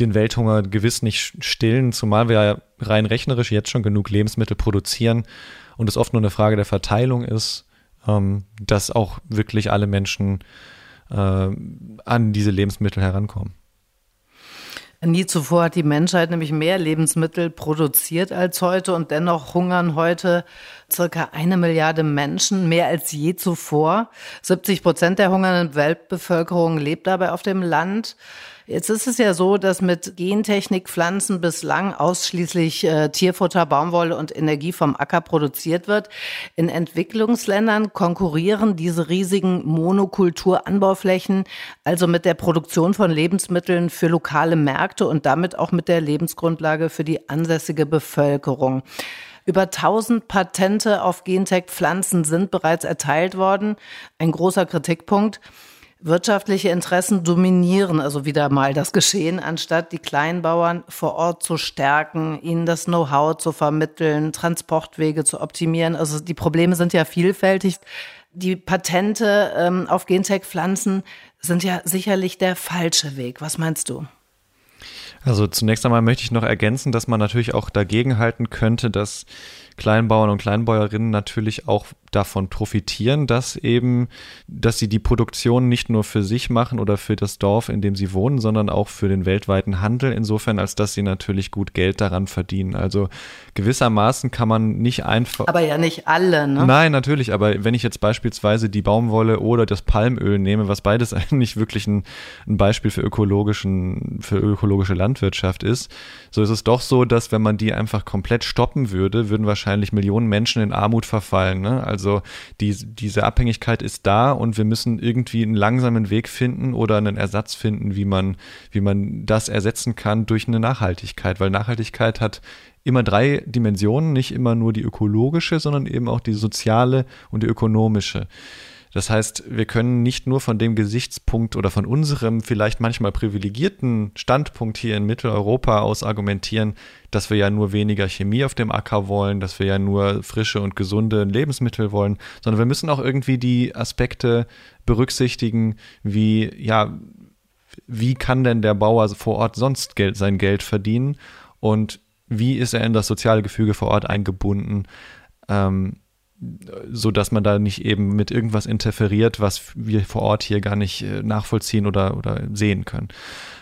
S2: den Welthunger gewiss nicht stillen, zumal wir rein rechnerisch jetzt schon genug Lebensmittel produzieren und es oft nur eine Frage der Verteilung ist, ähm, dass auch wirklich alle Menschen äh, an diese Lebensmittel herankommen.
S1: Nie zuvor hat die Menschheit nämlich mehr Lebensmittel produziert als heute und dennoch hungern heute circa eine Milliarde Menschen, mehr als je zuvor. 70 Prozent der hungernden Weltbevölkerung lebt dabei auf dem Land. Jetzt ist es ja so, dass mit Gentechnik Pflanzen bislang ausschließlich äh, Tierfutter, Baumwolle und Energie vom Acker produziert wird. In Entwicklungsländern konkurrieren diese riesigen Monokulturanbauflächen also mit der Produktion von Lebensmitteln für lokale Märkte und damit auch mit der Lebensgrundlage für die ansässige Bevölkerung. Über 1000 Patente auf Gentech-Pflanzen sind bereits erteilt worden. Ein großer Kritikpunkt. Wirtschaftliche Interessen dominieren also wieder mal das Geschehen, anstatt die Kleinbauern vor Ort zu stärken, ihnen das Know-how zu vermitteln, Transportwege zu optimieren. Also die Probleme sind ja vielfältig. Die Patente ähm, auf Gentech-Pflanzen sind ja sicherlich der falsche Weg. Was meinst du?
S2: Also zunächst einmal möchte ich noch ergänzen, dass man natürlich auch dagegenhalten könnte, dass Kleinbauern und Kleinbäuerinnen natürlich auch davon profitieren, dass eben, dass sie die Produktion nicht nur für sich machen oder für das Dorf, in dem sie wohnen, sondern auch für den weltweiten Handel, insofern als dass sie natürlich gut Geld daran verdienen. Also gewissermaßen kann man nicht einfach.
S1: Aber ja nicht alle, ne?
S2: Nein, natürlich, aber wenn ich jetzt beispielsweise die Baumwolle oder das Palmöl nehme, was beides eigentlich wirklich ein, ein Beispiel für ökologischen, für ökologische Landwirtschaft ist, so ist es doch so, dass wenn man die einfach komplett stoppen würde, würden wahrscheinlich wahrscheinlich Millionen Menschen in Armut verfallen. Ne? Also die, diese Abhängigkeit ist da und wir müssen irgendwie einen langsamen Weg finden oder einen Ersatz finden, wie man, wie man das ersetzen kann durch eine Nachhaltigkeit, weil Nachhaltigkeit hat immer drei Dimensionen, nicht immer nur die ökologische, sondern eben auch die soziale und die ökonomische. Das heißt, wir können nicht nur von dem Gesichtspunkt oder von unserem vielleicht manchmal privilegierten Standpunkt hier in Mitteleuropa aus argumentieren, dass wir ja nur weniger Chemie auf dem Acker wollen, dass wir ja nur frische und gesunde Lebensmittel wollen, sondern wir müssen auch irgendwie die Aspekte berücksichtigen, wie, ja, wie kann denn der Bauer vor Ort sonst Geld, sein Geld verdienen und wie ist er in das soziale Gefüge vor Ort eingebunden? Ähm, so dass man da nicht eben mit irgendwas interferiert, was wir vor Ort hier gar nicht äh, nachvollziehen oder, oder sehen können.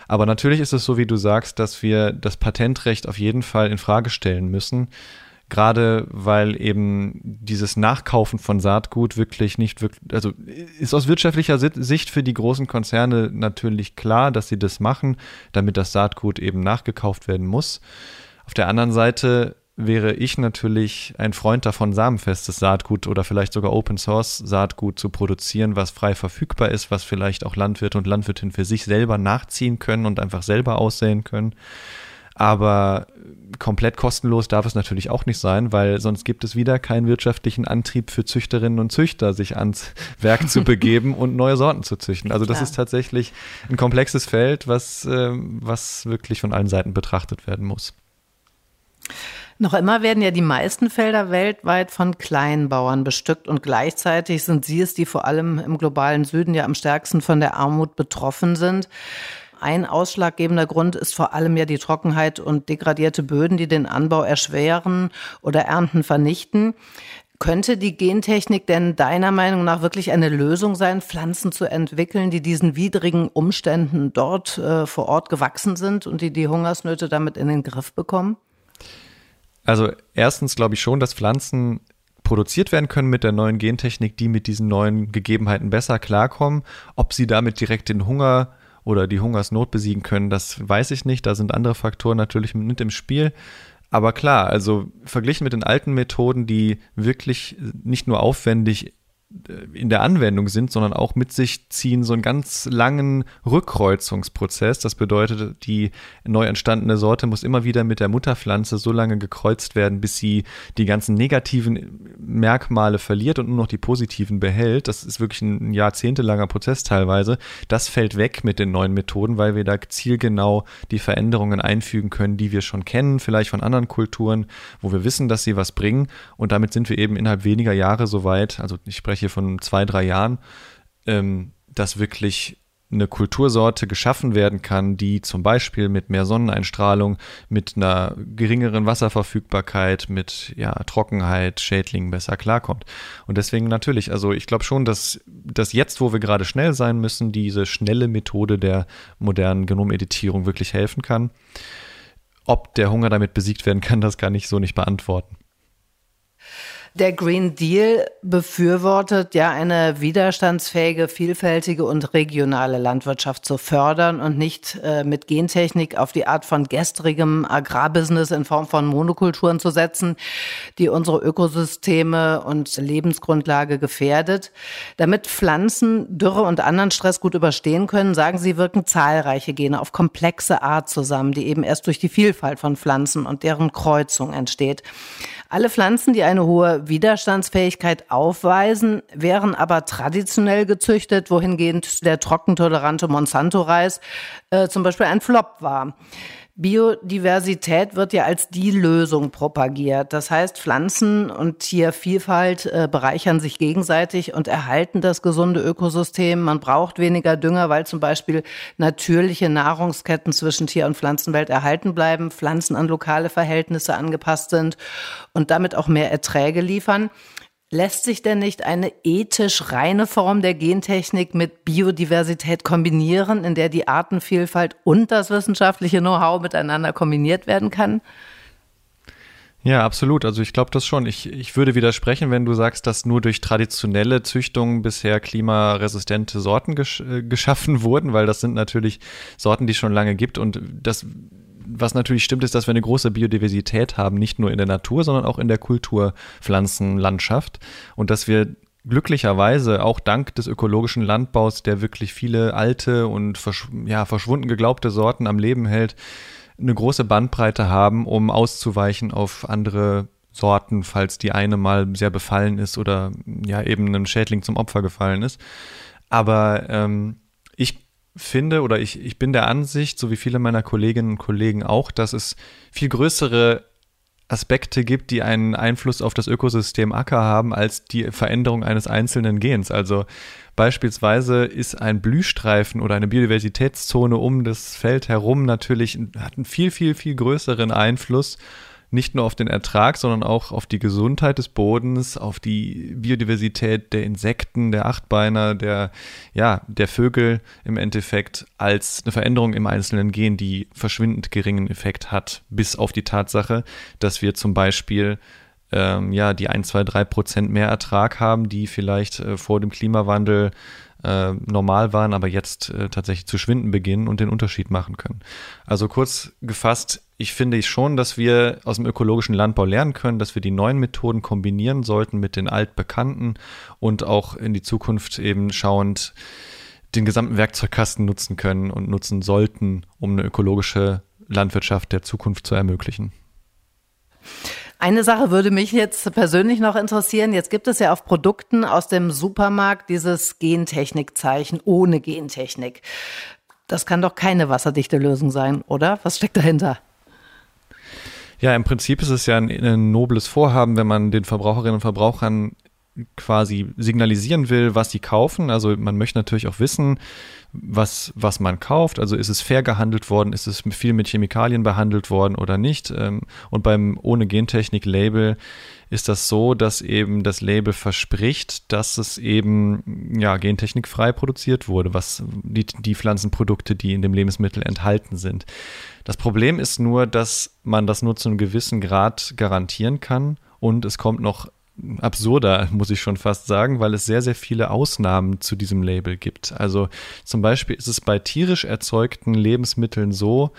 S2: Aber natürlich ist es so, wie du sagst, dass wir das Patentrecht auf jeden Fall in Frage stellen müssen. Gerade weil eben dieses Nachkaufen von Saatgut wirklich nicht wirklich, also ist aus wirtschaftlicher Sicht für die großen Konzerne natürlich klar, dass sie das machen, damit das Saatgut eben nachgekauft werden muss. Auf der anderen Seite wäre ich natürlich ein Freund davon, samenfestes Saatgut oder vielleicht sogar Open Source Saatgut zu produzieren, was frei verfügbar ist, was vielleicht auch Landwirte und Landwirtinnen für sich selber nachziehen können und einfach selber aussehen können. Aber komplett kostenlos darf es natürlich auch nicht sein, weil sonst gibt es wieder keinen wirtschaftlichen Antrieb für Züchterinnen und Züchter, sich ans Werk zu begeben und neue Sorten zu züchten. Also das Klar. ist tatsächlich ein komplexes Feld, was, äh, was wirklich von allen Seiten betrachtet werden muss.
S1: Noch immer werden ja die meisten Felder weltweit von Kleinbauern bestückt und gleichzeitig sind sie es, die vor allem im globalen Süden ja am stärksten von der Armut betroffen sind. Ein ausschlaggebender Grund ist vor allem ja die Trockenheit und degradierte Böden, die den Anbau erschweren oder Ernten vernichten. Könnte die Gentechnik denn deiner Meinung nach wirklich eine Lösung sein, Pflanzen zu entwickeln, die diesen widrigen Umständen dort äh, vor Ort gewachsen sind und die die Hungersnöte damit in den Griff bekommen?
S2: Also erstens glaube ich schon, dass Pflanzen produziert werden können mit der neuen Gentechnik, die mit diesen neuen Gegebenheiten besser klarkommen. Ob sie damit direkt den Hunger oder die Hungersnot besiegen können, das weiß ich nicht. Da sind andere Faktoren natürlich mit im Spiel. Aber klar, also verglichen mit den alten Methoden, die wirklich nicht nur aufwendig in der Anwendung sind, sondern auch mit sich ziehen so einen ganz langen Rückkreuzungsprozess. Das bedeutet, die neu entstandene Sorte muss immer wieder mit der Mutterpflanze so lange gekreuzt werden, bis sie die ganzen negativen Merkmale verliert und nur noch die positiven behält. Das ist wirklich ein jahrzehntelanger Prozess teilweise. Das fällt weg mit den neuen Methoden, weil wir da zielgenau die Veränderungen einfügen können, die wir schon kennen, vielleicht von anderen Kulturen, wo wir wissen, dass sie was bringen. Und damit sind wir eben innerhalb weniger Jahre so weit, also ich spreche hier von zwei, drei Jahren, ähm, dass wirklich eine Kultursorte geschaffen werden kann, die zum Beispiel mit mehr Sonneneinstrahlung, mit einer geringeren Wasserverfügbarkeit, mit ja, Trockenheit, Schädlingen besser klarkommt. Und deswegen natürlich, also ich glaube schon, dass, dass jetzt, wo wir gerade schnell sein müssen, diese schnelle Methode der modernen Genomeditierung wirklich helfen kann. Ob der Hunger damit besiegt werden kann, das kann ich so nicht beantworten.
S1: Der Green Deal befürwortet ja eine widerstandsfähige, vielfältige und regionale Landwirtschaft zu fördern und nicht äh, mit Gentechnik auf die Art von gestrigem Agrarbusiness in Form von Monokulturen zu setzen, die unsere Ökosysteme und Lebensgrundlage gefährdet. Damit Pflanzen Dürre und anderen Stress gut überstehen können, sagen sie, wirken zahlreiche Gene auf komplexe Art zusammen, die eben erst durch die Vielfalt von Pflanzen und deren Kreuzung entsteht. Alle Pflanzen, die eine hohe Widerstandsfähigkeit aufweisen, wären aber traditionell gezüchtet, wohingehend der trockentolerante Monsanto-Reis äh, zum Beispiel ein Flop war. Biodiversität wird ja als die Lösung propagiert. Das heißt, Pflanzen und Tiervielfalt äh, bereichern sich gegenseitig und erhalten das gesunde Ökosystem. Man braucht weniger Dünger, weil zum Beispiel natürliche Nahrungsketten zwischen Tier- und Pflanzenwelt erhalten bleiben, Pflanzen an lokale Verhältnisse angepasst sind und damit auch mehr Erträge liefern. Lässt sich denn nicht eine ethisch reine Form der Gentechnik mit Biodiversität kombinieren, in der die Artenvielfalt und das wissenschaftliche Know-how miteinander kombiniert werden kann?
S2: Ja, absolut. Also ich glaube das schon. Ich, ich würde widersprechen, wenn du sagst, dass nur durch traditionelle Züchtungen bisher klimaresistente Sorten gesch äh, geschaffen wurden, weil das sind natürlich Sorten, die es schon lange gibt und das was natürlich stimmt, ist, dass wir eine große Biodiversität haben, nicht nur in der Natur, sondern auch in der Kulturpflanzenlandschaft und dass wir glücklicherweise auch dank des ökologischen Landbaus, der wirklich viele alte und versch ja, verschwunden geglaubte Sorten am Leben hält, eine große Bandbreite haben, um auszuweichen auf andere Sorten, falls die eine mal sehr befallen ist oder ja eben einem Schädling zum Opfer gefallen ist. Aber ähm, ich finde oder ich, ich bin der Ansicht, so wie viele meiner Kolleginnen und Kollegen auch, dass es viel größere Aspekte gibt, die einen Einfluss auf das Ökosystem Acker haben, als die Veränderung eines einzelnen Gens. Also beispielsweise ist ein Blühstreifen oder eine Biodiversitätszone um das Feld herum natürlich, hat einen viel, viel, viel größeren Einfluss nicht nur auf den Ertrag, sondern auch auf die Gesundheit des Bodens, auf die Biodiversität der Insekten, der Achtbeiner, der, ja, der Vögel im Endeffekt als eine Veränderung im einzelnen Gen, die verschwindend geringen Effekt hat, bis auf die Tatsache, dass wir zum Beispiel ähm, ja, die 1, 2, 3 Prozent mehr Ertrag haben, die vielleicht äh, vor dem Klimawandel äh, normal waren, aber jetzt äh, tatsächlich zu schwinden beginnen und den Unterschied machen können. Also kurz gefasst, ich finde schon, dass wir aus dem ökologischen Landbau lernen können, dass wir die neuen Methoden kombinieren sollten mit den altbekannten und auch in die Zukunft eben schauend den gesamten Werkzeugkasten nutzen können und nutzen sollten, um eine ökologische Landwirtschaft der Zukunft zu ermöglichen.
S1: Eine Sache würde mich jetzt persönlich noch interessieren. Jetzt gibt es ja auf Produkten aus dem Supermarkt dieses Gentechnikzeichen ohne Gentechnik. Das kann doch keine wasserdichte Lösung sein, oder? Was steckt dahinter?
S2: Ja, im Prinzip ist es ja ein, ein nobles Vorhaben, wenn man den Verbraucherinnen und Verbrauchern quasi signalisieren will, was sie kaufen. Also man möchte natürlich auch wissen, was, was man kauft. Also ist es fair gehandelt worden, ist es viel mit Chemikalien behandelt worden oder nicht. Ähm, und beim ohne Gentechnik-Label ist das so, dass eben das Label verspricht, dass es eben ja, gentechnikfrei produziert wurde, was die, die Pflanzenprodukte, die in dem Lebensmittel enthalten sind. Das Problem ist nur, dass man das nur zu einem gewissen Grad garantieren kann und es kommt noch absurder, muss ich schon fast sagen, weil es sehr, sehr viele Ausnahmen zu diesem Label gibt. Also zum Beispiel ist es bei tierisch erzeugten Lebensmitteln so,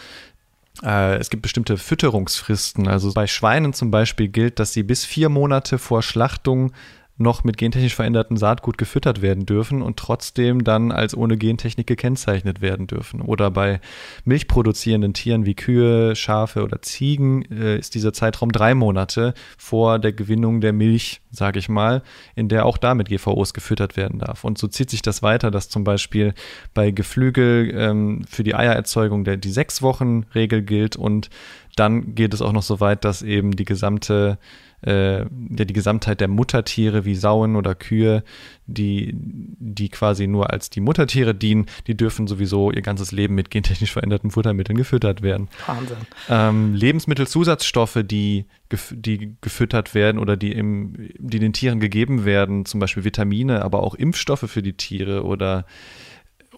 S2: äh, es gibt bestimmte Fütterungsfristen. Also bei Schweinen zum Beispiel gilt, dass sie bis vier Monate vor Schlachtung noch mit gentechnisch verändertem Saatgut gefüttert werden dürfen und trotzdem dann als ohne Gentechnik gekennzeichnet werden dürfen. Oder bei milchproduzierenden Tieren wie Kühe, Schafe oder Ziegen äh, ist dieser Zeitraum drei Monate vor der Gewinnung der Milch, sage ich mal, in der auch damit GVOs gefüttert werden darf. Und so zieht sich das weiter, dass zum Beispiel bei Geflügel ähm, für die Eiererzeugung der, die sechs Wochen Regel gilt und dann geht es auch noch so weit, dass eben die gesamte äh, ja, die Gesamtheit der Muttertiere wie Sauen oder Kühe, die, die quasi nur als die Muttertiere dienen, die dürfen sowieso ihr ganzes Leben mit gentechnisch veränderten Futtermitteln gefüttert werden.
S1: Wahnsinn.
S2: Ähm, Lebensmittelzusatzstoffe, die, die gefüttert werden oder die, im, die den Tieren gegeben werden, zum Beispiel Vitamine, aber auch Impfstoffe für die Tiere oder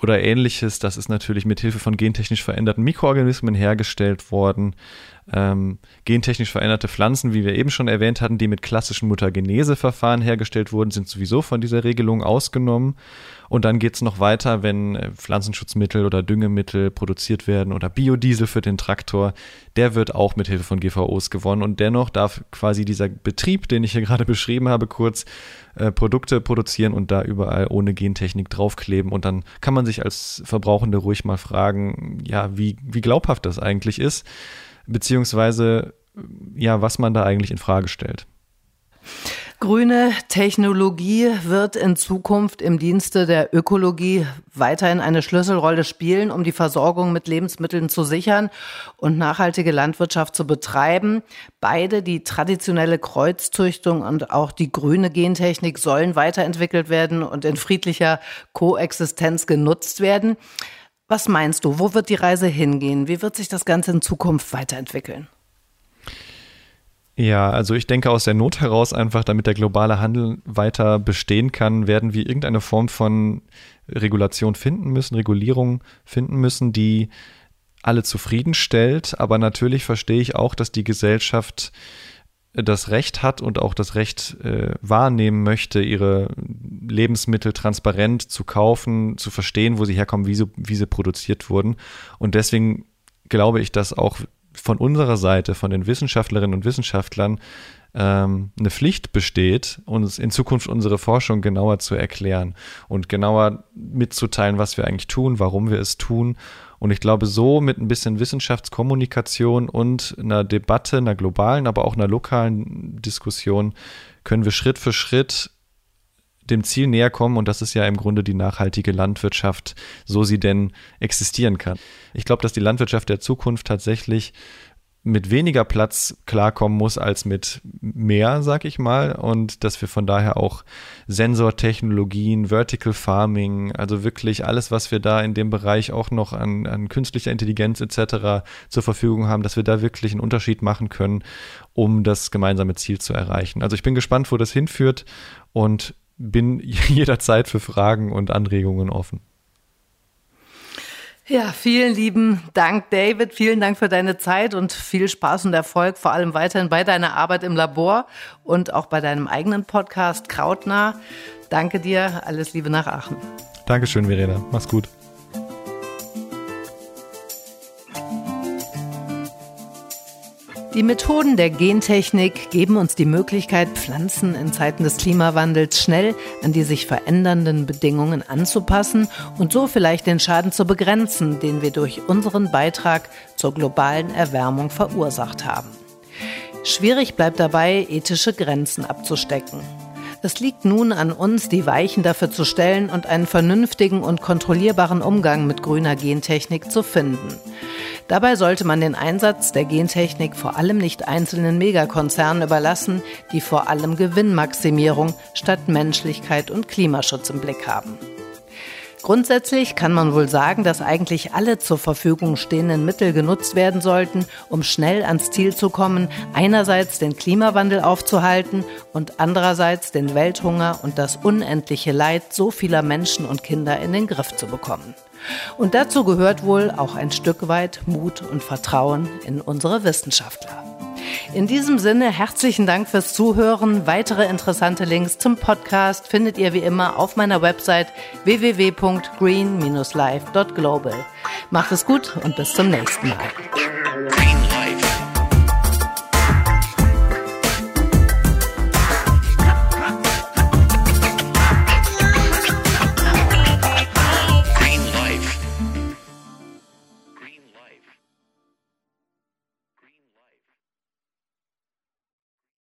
S2: oder ähnliches, das ist natürlich mit Hilfe von gentechnisch veränderten Mikroorganismen hergestellt worden. Ähm, gentechnisch veränderte Pflanzen, wie wir eben schon erwähnt hatten, die mit klassischen Mutageneseverfahren hergestellt wurden, sind sowieso von dieser Regelung ausgenommen. Und dann geht es noch weiter, wenn äh, Pflanzenschutzmittel oder Düngemittel produziert werden oder Biodiesel für den Traktor, der wird auch mit Hilfe von GVOs gewonnen. Und dennoch darf quasi dieser Betrieb, den ich hier gerade beschrieben habe, kurz äh, Produkte produzieren und da überall ohne Gentechnik draufkleben. Und dann kann man sich als Verbrauchende ruhig mal fragen, ja, wie, wie glaubhaft das eigentlich ist beziehungsweise ja, was man da eigentlich in Frage stellt.
S1: Grüne Technologie wird in Zukunft im Dienste der Ökologie weiterhin eine Schlüsselrolle spielen, um die Versorgung mit Lebensmitteln zu sichern und nachhaltige Landwirtschaft zu betreiben. Beide, die traditionelle Kreuzzüchtung und auch die grüne Gentechnik, sollen weiterentwickelt werden und in friedlicher Koexistenz genutzt werden. Was meinst du, wo wird die Reise hingehen? Wie wird sich das Ganze in Zukunft weiterentwickeln?
S2: Ja, also ich denke aus der Not heraus einfach, damit der globale Handel weiter bestehen kann, werden wir irgendeine Form von Regulation finden müssen, Regulierung finden müssen, die alle zufriedenstellt. Aber natürlich verstehe ich auch, dass die Gesellschaft das Recht hat und auch das Recht äh, wahrnehmen möchte, ihre Lebensmittel transparent zu kaufen, zu verstehen, wo sie herkommen, wie sie, wie sie produziert wurden. Und deswegen glaube ich, dass auch von unserer Seite, von den Wissenschaftlerinnen und Wissenschaftlern, ähm, eine Pflicht besteht, uns in Zukunft unsere Forschung genauer zu erklären und genauer mitzuteilen, was wir eigentlich tun, warum wir es tun. Und ich glaube, so mit ein bisschen Wissenschaftskommunikation und einer Debatte, einer globalen, aber auch einer lokalen Diskussion können wir Schritt für Schritt dem Ziel näher kommen und das ist ja im Grunde die nachhaltige Landwirtschaft, so sie denn existieren kann. Ich glaube, dass die Landwirtschaft der Zukunft tatsächlich mit weniger Platz klarkommen muss als mit mehr, sag ich mal, und dass wir von daher auch Sensortechnologien, Vertical Farming, also wirklich alles, was wir da in dem Bereich auch noch an, an künstlicher Intelligenz etc. zur Verfügung haben, dass wir da wirklich einen Unterschied machen können, um das gemeinsame Ziel zu erreichen. Also ich bin gespannt, wo das hinführt und bin jederzeit für Fragen und Anregungen offen.
S1: Ja, vielen lieben Dank, David. Vielen Dank für deine Zeit und viel Spaß und Erfolg, vor allem weiterhin bei deiner Arbeit im Labor und auch bei deinem eigenen Podcast Krautnah. Danke dir. Alles Liebe nach Aachen.
S2: Dankeschön, Verena. Mach's gut.
S1: Die Methoden der Gentechnik geben uns die Möglichkeit, Pflanzen in Zeiten des Klimawandels schnell an die sich verändernden Bedingungen anzupassen und so vielleicht den Schaden zu begrenzen, den wir durch unseren Beitrag zur globalen Erwärmung verursacht haben. Schwierig bleibt dabei, ethische Grenzen abzustecken. Es liegt nun an uns, die Weichen dafür zu stellen und einen vernünftigen und kontrollierbaren Umgang mit grüner Gentechnik zu finden. Dabei sollte man den Einsatz der Gentechnik vor allem nicht einzelnen Megakonzernen überlassen, die vor allem Gewinnmaximierung statt Menschlichkeit und Klimaschutz im Blick haben. Grundsätzlich kann man wohl sagen, dass eigentlich alle zur Verfügung stehenden Mittel genutzt werden sollten, um schnell ans Ziel zu kommen, einerseits den Klimawandel aufzuhalten und andererseits den Welthunger und das unendliche Leid so vieler Menschen und Kinder in den Griff zu bekommen. Und dazu gehört wohl auch ein Stück weit Mut und Vertrauen in unsere Wissenschaftler. In diesem Sinne herzlichen Dank fürs Zuhören. Weitere interessante Links zum Podcast findet ihr wie immer auf meiner Website www.green-life.global. Macht es gut und bis zum nächsten Mal.